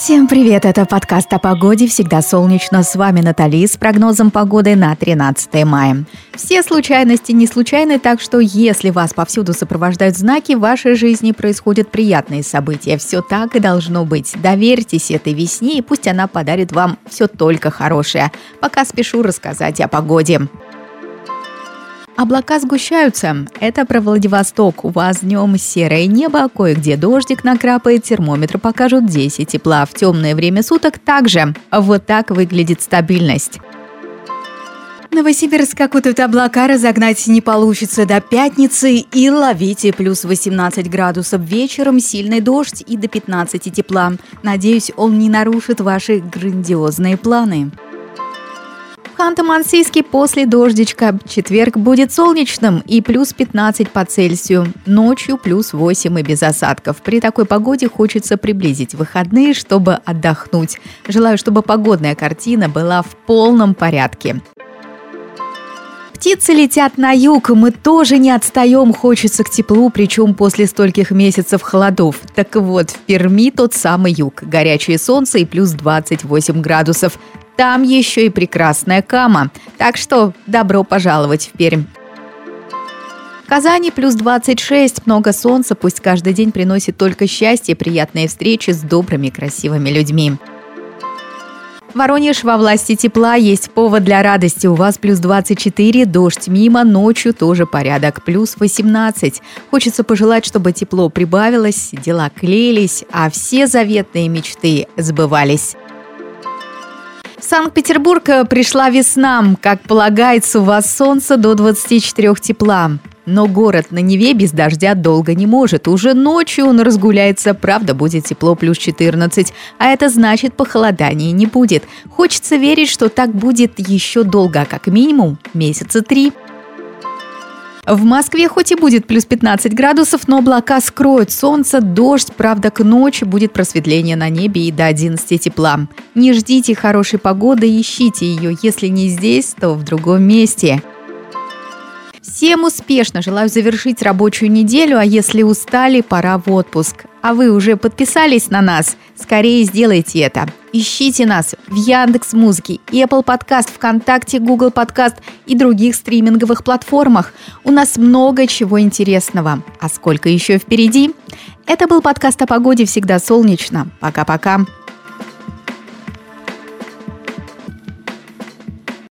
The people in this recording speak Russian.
Всем привет, это подкаст о погоде «Всегда солнечно». С вами Натали с прогнозом погоды на 13 мая. Все случайности не случайны, так что если вас повсюду сопровождают знаки, в вашей жизни происходят приятные события. Все так и должно быть. Доверьтесь этой весне, и пусть она подарит вам все только хорошее. Пока спешу рассказать о погоде. Облака сгущаются. Это про Владивосток. У вас днем серое небо, кое-где дождик накрапает, термометр покажут 10 тепла. В темное время суток также. Вот так выглядит стабильность. Новосибирск, как вот это облака разогнать не получится до пятницы и ловите плюс 18 градусов вечером, сильный дождь и до 15 тепла. Надеюсь, он не нарушит ваши грандиозные планы. Ханты-Мансийске после дождичка. Четверг будет солнечным и плюс 15 по Цельсию. Ночью плюс 8 и без осадков. При такой погоде хочется приблизить выходные, чтобы отдохнуть. Желаю, чтобы погодная картина была в полном порядке. Птицы летят на юг, мы тоже не отстаем, хочется к теплу, причем после стольких месяцев холодов. Так вот, в Перми тот самый юг, горячее солнце и плюс 28 градусов. Там еще и прекрасная Кама. Так что добро пожаловать в Пермь. Казани плюс 26, много солнца, пусть каждый день приносит только счастье, приятные встречи с добрыми, красивыми людьми. Воронеж во власти тепла, есть повод для радости. У вас плюс 24, дождь мимо, ночью тоже порядок, плюс 18. Хочется пожелать, чтобы тепло прибавилось, дела клеились, а все заветные мечты сбывались. Санкт-Петербург э, пришла весна. Как полагается, у вас солнце до 24 тепла. Но город на Неве без дождя долго не может. Уже ночью он разгуляется, правда, будет тепло плюс 14. А это значит, похолодания не будет. Хочется верить, что так будет еще долго, а как минимум месяца три. В Москве хоть и будет плюс 15 градусов, но облака скроют солнце, дождь, правда, к ночи будет просветление на небе и до 11 тепла. Не ждите хорошей погоды, ищите ее, если не здесь, то в другом месте. Всем успешно! Желаю завершить рабочую неделю, а если устали, пора в отпуск. А вы уже подписались на нас? Скорее сделайте это. Ищите нас в Яндекс Музыке, Apple Podcast, ВКонтакте, Google Podcast и других стриминговых платформах. У нас много чего интересного. А сколько еще впереди? Это был подкаст о погоде «Всегда солнечно». Пока-пока.